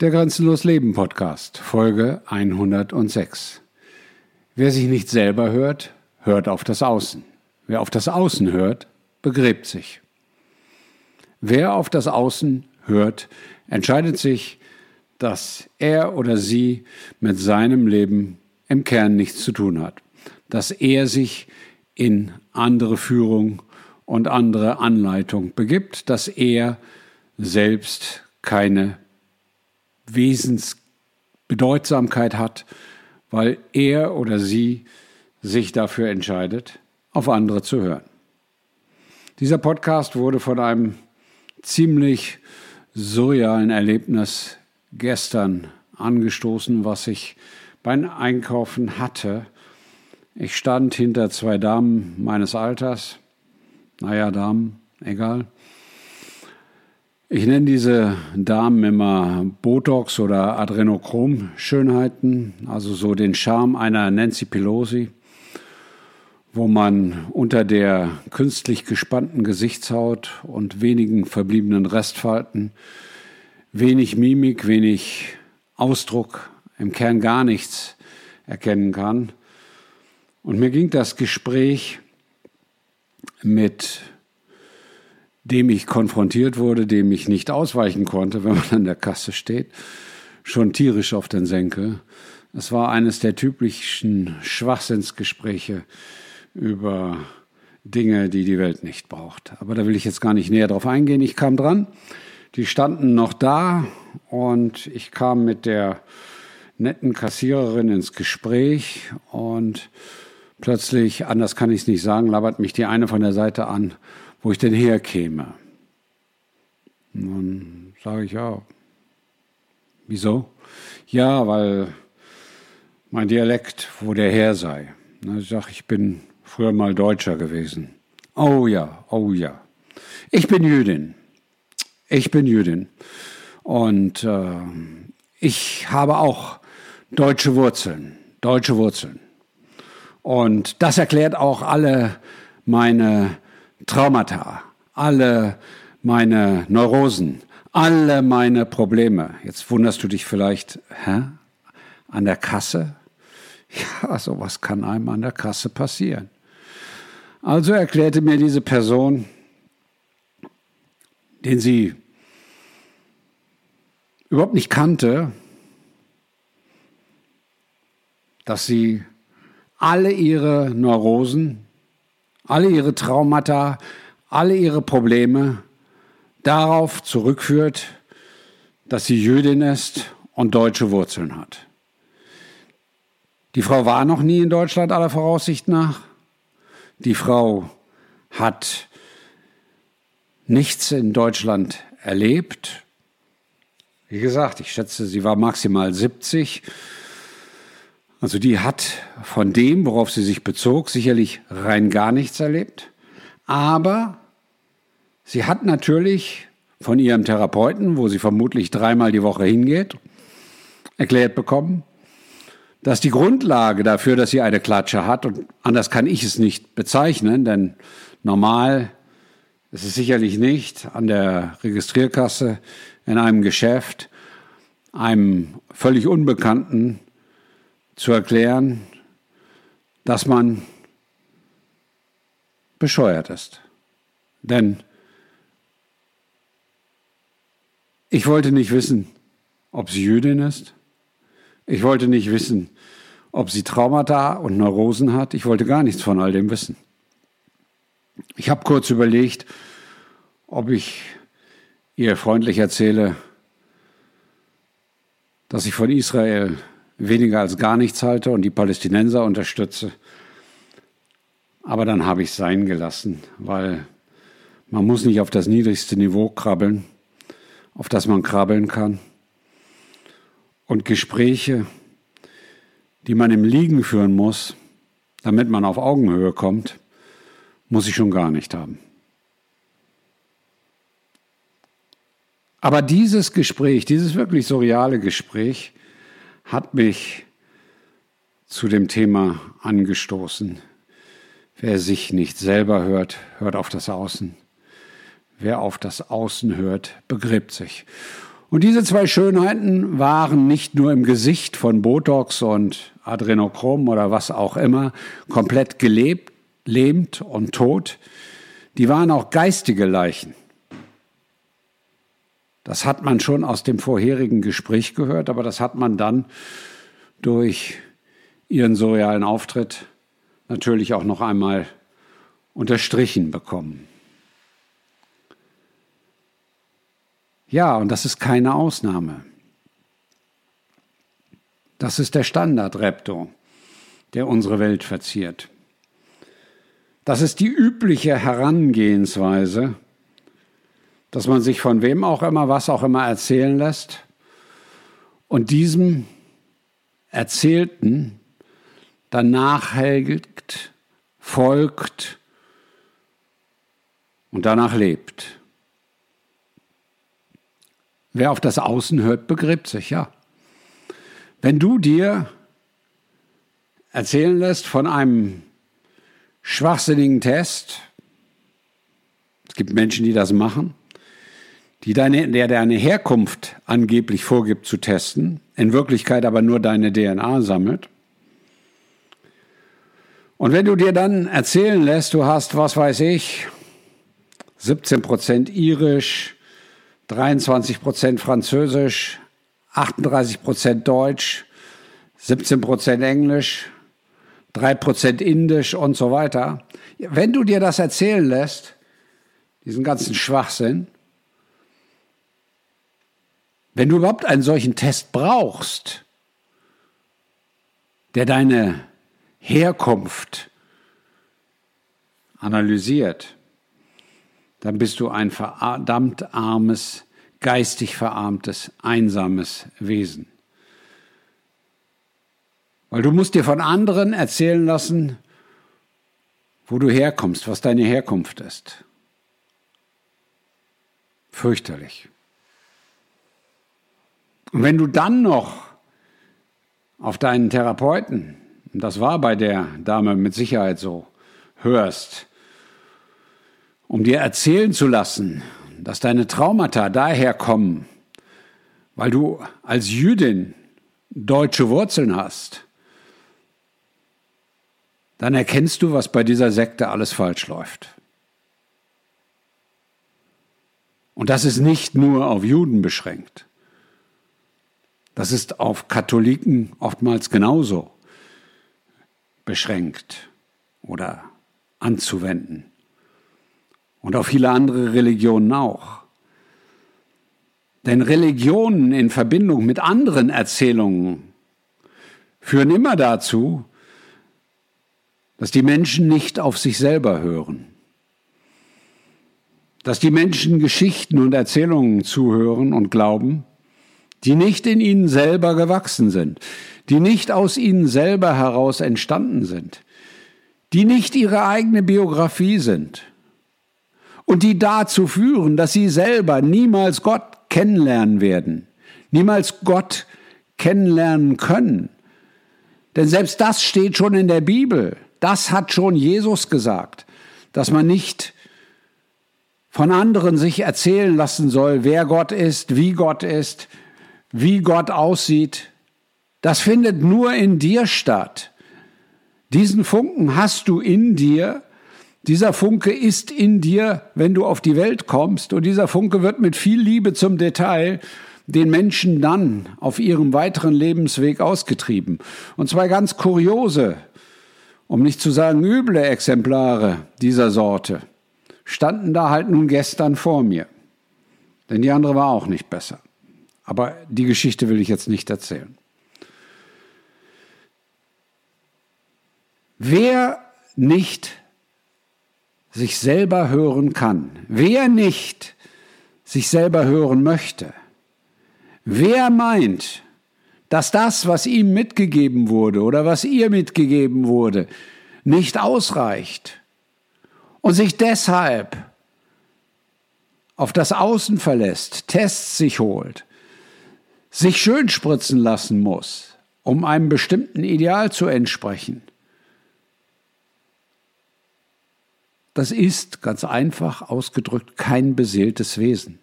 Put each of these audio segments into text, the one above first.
Der Grenzenlos Leben Podcast, Folge 106. Wer sich nicht selber hört, hört auf das Außen. Wer auf das Außen hört, begräbt sich. Wer auf das Außen hört, entscheidet sich, dass er oder sie mit seinem Leben im Kern nichts zu tun hat, dass er sich in andere Führung und andere Anleitung begibt, dass er selbst keine Wesensbedeutsamkeit hat, weil er oder sie sich dafür entscheidet, auf andere zu hören. Dieser Podcast wurde von einem ziemlich surrealen Erlebnis gestern angestoßen, was ich beim Einkaufen hatte. Ich stand hinter zwei Damen meines Alters, naja, Damen, egal, ich nenne diese Damen immer Botox oder Adrenochrom-Schönheiten, also so den Charme einer Nancy Pelosi, wo man unter der künstlich gespannten Gesichtshaut und wenigen verbliebenen Restfalten wenig Mimik, wenig Ausdruck, im Kern gar nichts erkennen kann. Und mir ging das Gespräch mit dem ich konfrontiert wurde, dem ich nicht ausweichen konnte, wenn man an der Kasse steht, schon tierisch auf den Senkel. Es war eines der typischen Schwachsinnsgespräche über Dinge, die die Welt nicht braucht. Aber da will ich jetzt gar nicht näher drauf eingehen. Ich kam dran, die standen noch da und ich kam mit der netten Kassiererin ins Gespräch und plötzlich, anders kann ich es nicht sagen, labert mich die eine von der Seite an wo ich denn herkäme. Und dann sage ich ja, wieso? Ja, weil mein Dialekt, wo der her sei. Ich sage, ich bin früher mal Deutscher gewesen. Oh ja, oh ja. Ich bin Jüdin. Ich bin Jüdin. Und äh, ich habe auch deutsche Wurzeln. Deutsche Wurzeln. Und das erklärt auch alle meine Traumata, alle meine Neurosen, alle meine Probleme. Jetzt wunderst du dich vielleicht, hä? An der Kasse? Ja, sowas kann einem an der Kasse passieren. Also erklärte mir diese Person, den sie überhaupt nicht kannte, dass sie alle ihre Neurosen alle ihre Traumata, alle ihre Probleme darauf zurückführt, dass sie Jüdin ist und deutsche Wurzeln hat. Die Frau war noch nie in Deutschland aller Voraussicht nach. Die Frau hat nichts in Deutschland erlebt. Wie gesagt, ich schätze, sie war maximal 70 also die hat von dem, worauf sie sich bezog, sicherlich rein gar nichts erlebt. Aber sie hat natürlich von ihrem Therapeuten, wo sie vermutlich dreimal die Woche hingeht, erklärt bekommen, dass die Grundlage dafür, dass sie eine Klatsche hat, und anders kann ich es nicht bezeichnen, denn normal ist es sicherlich nicht an der Registrierkasse in einem Geschäft einem völlig Unbekannten zu erklären, dass man bescheuert ist. Denn ich wollte nicht wissen, ob sie Jüdin ist. Ich wollte nicht wissen, ob sie Traumata und Neurosen hat. Ich wollte gar nichts von all dem wissen. Ich habe kurz überlegt, ob ich ihr freundlich erzähle, dass ich von Israel weniger als gar nichts halte und die Palästinenser unterstütze. Aber dann habe ich es sein gelassen, weil man muss nicht auf das niedrigste Niveau krabbeln, auf das man krabbeln kann. Und Gespräche, die man im Liegen führen muss, damit man auf Augenhöhe kommt, muss ich schon gar nicht haben. Aber dieses Gespräch, dieses wirklich surreale Gespräch, hat mich zu dem Thema angestoßen. Wer sich nicht selber hört, hört auf das Außen. Wer auf das Außen hört, begräbt sich. Und diese zwei Schönheiten waren nicht nur im Gesicht von Botox und Adrenochrom oder was auch immer komplett gelebt, lähmt und tot, die waren auch geistige Leichen. Das hat man schon aus dem vorherigen Gespräch gehört, aber das hat man dann durch ihren surrealen Auftritt natürlich auch noch einmal unterstrichen bekommen. Ja, und das ist keine Ausnahme. Das ist der Standard-Repto, der unsere Welt verziert. Das ist die übliche Herangehensweise, dass man sich von wem auch immer, was auch immer erzählen lässt und diesem Erzählten dann nachhelgt, folgt und danach lebt. Wer auf das Außen hört, begräbt sich, ja. Wenn du dir erzählen lässt von einem schwachsinnigen Test, es gibt Menschen, die das machen, die deine, der deine Herkunft angeblich vorgibt zu testen, in Wirklichkeit aber nur deine DNA sammelt. Und wenn du dir dann erzählen lässt, du hast, was weiß ich, 17 Prozent irisch, 23 Prozent französisch, 38 Prozent deutsch, 17 Prozent englisch, 3 Prozent indisch und so weiter. Wenn du dir das erzählen lässt, diesen ganzen Schwachsinn, wenn du überhaupt einen solchen Test brauchst, der deine Herkunft analysiert, dann bist du ein verdammt armes, geistig verarmtes, einsames Wesen. Weil du musst dir von anderen erzählen lassen, wo du herkommst, was deine Herkunft ist. Fürchterlich. Und wenn du dann noch auf deinen Therapeuten, und das war bei der Dame mit Sicherheit so, hörst, um dir erzählen zu lassen, dass deine Traumata daherkommen, weil du als Jüdin deutsche Wurzeln hast, dann erkennst du, was bei dieser Sekte alles falsch läuft. Und das ist nicht nur auf Juden beschränkt. Das ist auf Katholiken oftmals genauso beschränkt oder anzuwenden. Und auf viele andere Religionen auch. Denn Religionen in Verbindung mit anderen Erzählungen führen immer dazu, dass die Menschen nicht auf sich selber hören, dass die Menschen Geschichten und Erzählungen zuhören und glauben, die nicht in ihnen selber gewachsen sind, die nicht aus ihnen selber heraus entstanden sind, die nicht ihre eigene Biografie sind, und die dazu führen, dass sie selber niemals Gott kennenlernen werden, niemals Gott kennenlernen können. Denn selbst das steht schon in der Bibel. Das hat schon Jesus gesagt, dass man nicht von anderen sich erzählen lassen soll, wer Gott ist, wie Gott ist, wie Gott aussieht. Das findet nur in dir statt. Diesen Funken hast du in dir dieser Funke ist in dir, wenn du auf die Welt kommst, und dieser Funke wird mit viel Liebe zum Detail den Menschen dann auf ihrem weiteren Lebensweg ausgetrieben. Und zwei ganz kuriose, um nicht zu sagen üble Exemplare dieser Sorte standen da halt nun gestern vor mir. Denn die andere war auch nicht besser. Aber die Geschichte will ich jetzt nicht erzählen. Wer nicht sich selber hören kann, wer nicht sich selber hören möchte, wer meint, dass das, was ihm mitgegeben wurde oder was ihr mitgegeben wurde, nicht ausreicht und sich deshalb auf das Außen verlässt, Tests sich holt, sich schön spritzen lassen muss, um einem bestimmten Ideal zu entsprechen, Das ist ganz einfach ausgedrückt kein beseeltes Wesen.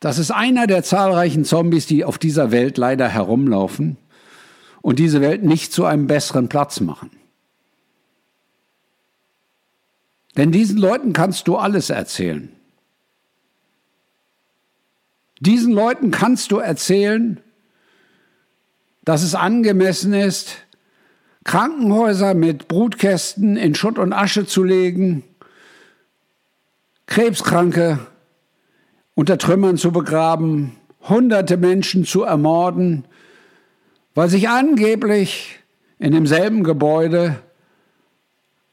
Das ist einer der zahlreichen Zombies, die auf dieser Welt leider herumlaufen und diese Welt nicht zu einem besseren Platz machen. Denn diesen Leuten kannst du alles erzählen. Diesen Leuten kannst du erzählen, dass es angemessen ist, Krankenhäuser mit Brutkästen in Schutt und Asche zu legen, Krebskranke unter Trümmern zu begraben, hunderte Menschen zu ermorden, weil sich angeblich in demselben Gebäude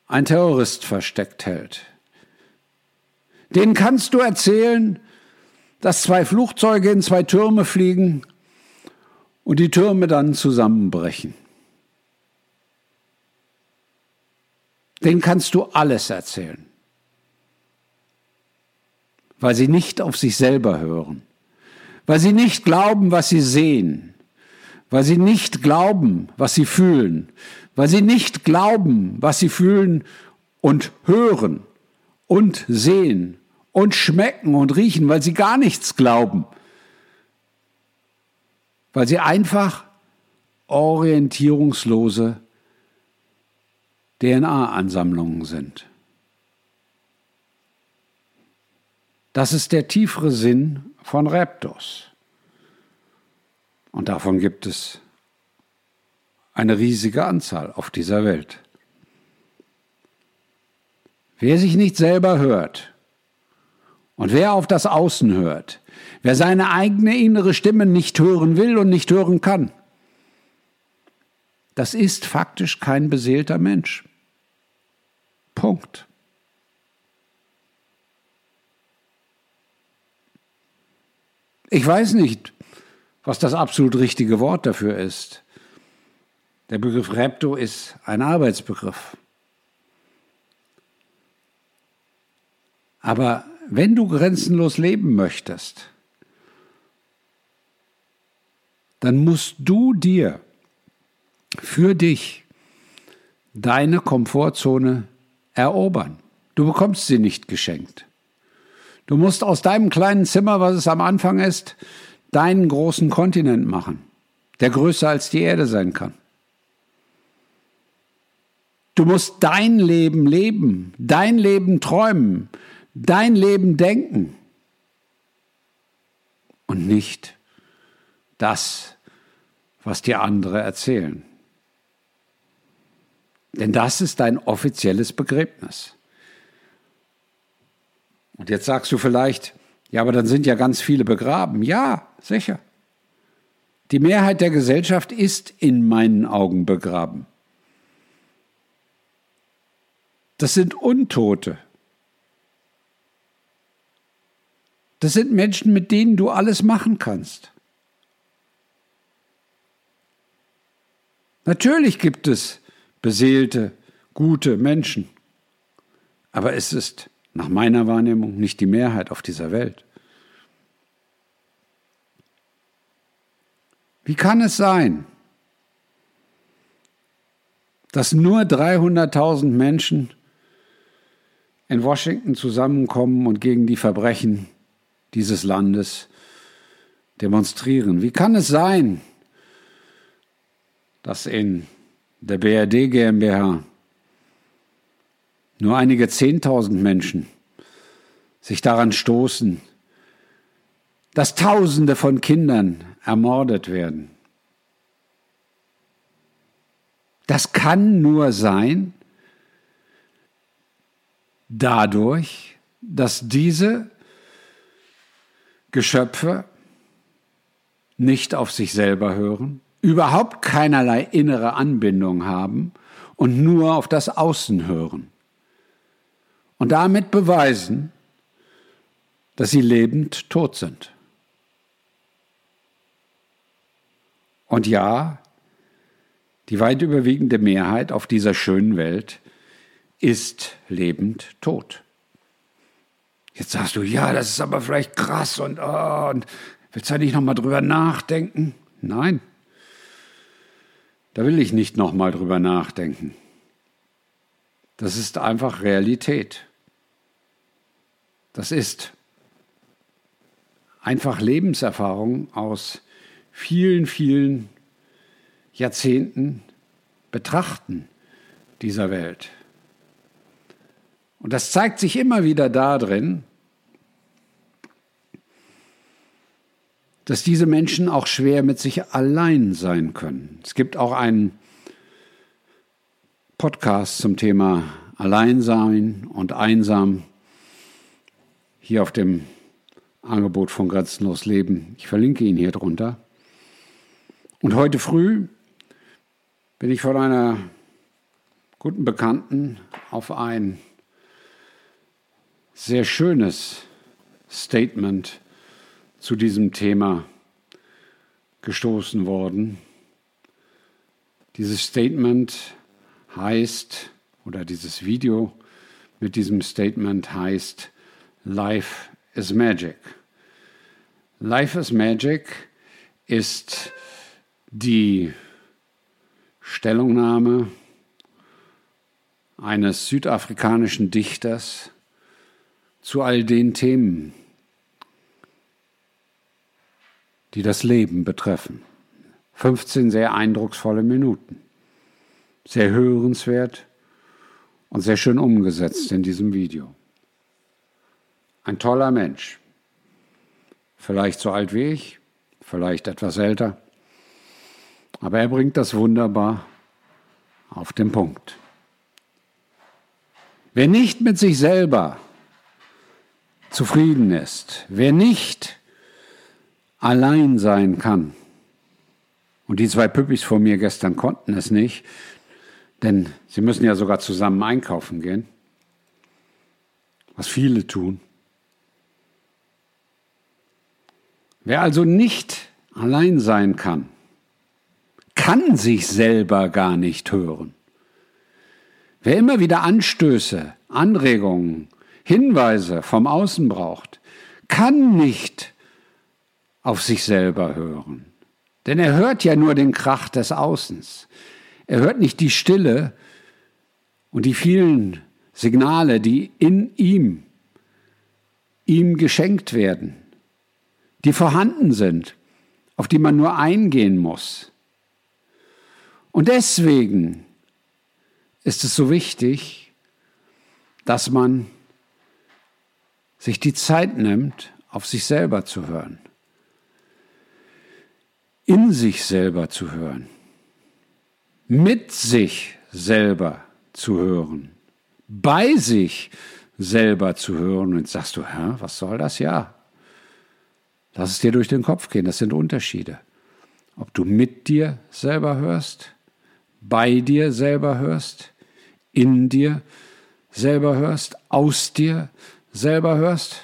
ein Terrorist versteckt hält. Den kannst du erzählen, dass zwei Flugzeuge in zwei Türme fliegen und die Türme dann zusammenbrechen. Den kannst du alles erzählen, weil sie nicht auf sich selber hören, weil sie nicht glauben, was sie sehen, weil sie nicht glauben, was sie fühlen, weil sie nicht glauben, was sie fühlen und hören und sehen und schmecken und riechen, weil sie gar nichts glauben, weil sie einfach orientierungslose DNA-Ansammlungen sind. Das ist der tiefere Sinn von Reptos. Und davon gibt es eine riesige Anzahl auf dieser Welt. Wer sich nicht selber hört und wer auf das Außen hört, wer seine eigene innere Stimme nicht hören will und nicht hören kann, das ist faktisch kein beseelter Mensch. Punkt. Ich weiß nicht, was das absolut richtige Wort dafür ist. Der Begriff Repto ist ein Arbeitsbegriff. Aber wenn du grenzenlos leben möchtest, dann musst du dir für dich deine Komfortzone erobern. Du bekommst sie nicht geschenkt. Du musst aus deinem kleinen Zimmer, was es am Anfang ist, deinen großen Kontinent machen, der größer als die Erde sein kann. Du musst dein Leben leben, dein Leben träumen, dein Leben denken und nicht das, was dir andere erzählen. Denn das ist dein offizielles Begräbnis. Und jetzt sagst du vielleicht, ja, aber dann sind ja ganz viele begraben. Ja, sicher. Die Mehrheit der Gesellschaft ist in meinen Augen begraben. Das sind Untote. Das sind Menschen, mit denen du alles machen kannst. Natürlich gibt es beseelte, gute Menschen. Aber es ist nach meiner Wahrnehmung nicht die Mehrheit auf dieser Welt. Wie kann es sein, dass nur 300.000 Menschen in Washington zusammenkommen und gegen die Verbrechen dieses Landes demonstrieren? Wie kann es sein, dass in der BRD GmbH nur einige Zehntausend Menschen sich daran stoßen, dass Tausende von Kindern ermordet werden. Das kann nur sein dadurch, dass diese Geschöpfe nicht auf sich selber hören, überhaupt keinerlei innere Anbindung haben und nur auf das Außen hören. Und damit beweisen, dass sie lebend tot sind. Und ja, die weit überwiegende Mehrheit auf dieser schönen Welt ist lebend tot. Jetzt sagst du, ja, das ist aber vielleicht krass und, oh, und willst du ja nicht nochmal drüber nachdenken? Nein, da will ich nicht nochmal drüber nachdenken. Das ist einfach Realität. Das ist einfach Lebenserfahrung aus vielen, vielen Jahrzehnten betrachten dieser Welt. Und das zeigt sich immer wieder darin, dass diese Menschen auch schwer mit sich allein sein können. Es gibt auch einen Podcast zum Thema Alleinsein und Einsam hier auf dem Angebot von Grenzenlos Leben. Ich verlinke ihn hier drunter. Und heute früh bin ich von einer guten Bekannten auf ein sehr schönes Statement zu diesem Thema gestoßen worden. Dieses Statement heißt, oder dieses Video mit diesem Statement heißt, Life is Magic. Life is Magic ist die Stellungnahme eines südafrikanischen Dichters zu all den Themen, die das Leben betreffen. 15 sehr eindrucksvolle Minuten. Sehr hörenswert und sehr schön umgesetzt in diesem Video. Ein toller Mensch. Vielleicht so alt wie ich, vielleicht etwas älter. Aber er bringt das wunderbar auf den Punkt. Wer nicht mit sich selber zufrieden ist, wer nicht allein sein kann. Und die zwei Püppis vor mir gestern konnten es nicht, denn sie müssen ja sogar zusammen einkaufen gehen, was viele tun. Wer also nicht allein sein kann, kann sich selber gar nicht hören. Wer immer wieder Anstöße, Anregungen, Hinweise vom Außen braucht, kann nicht auf sich selber hören. Denn er hört ja nur den Krach des Außens. Er hört nicht die Stille und die vielen Signale, die in ihm, ihm geschenkt werden, die vorhanden sind, auf die man nur eingehen muss. Und deswegen ist es so wichtig, dass man sich die Zeit nimmt, auf sich selber zu hören in sich selber zu hören, mit sich selber zu hören, bei sich selber zu hören. Und sagst du, Hä, was soll das? Ja, lass es dir durch den Kopf gehen, das sind Unterschiede. Ob du mit dir selber hörst, bei dir selber hörst, in dir selber hörst, aus dir selber hörst,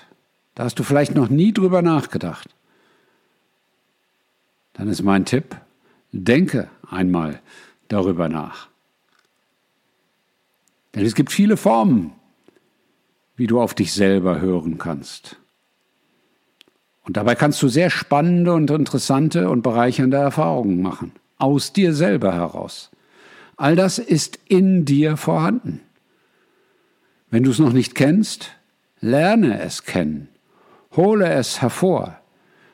da hast du vielleicht noch nie drüber nachgedacht dann ist mein Tipp, denke einmal darüber nach. Denn es gibt viele Formen, wie du auf dich selber hören kannst. Und dabei kannst du sehr spannende und interessante und bereichernde Erfahrungen machen, aus dir selber heraus. All das ist in dir vorhanden. Wenn du es noch nicht kennst, lerne es kennen, hole es hervor,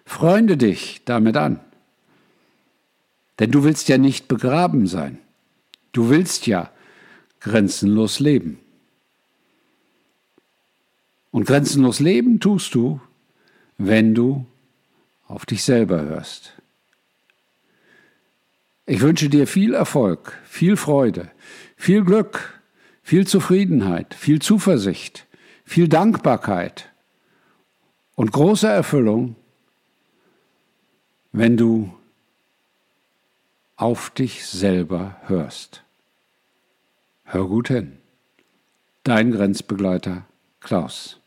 freunde dich damit an. Denn du willst ja nicht begraben sein. Du willst ja grenzenlos leben. Und grenzenlos leben tust du, wenn du auf dich selber hörst. Ich wünsche dir viel Erfolg, viel Freude, viel Glück, viel Zufriedenheit, viel Zuversicht, viel Dankbarkeit und große Erfüllung, wenn du auf dich selber hörst. Hör gut hin. Dein Grenzbegleiter Klaus.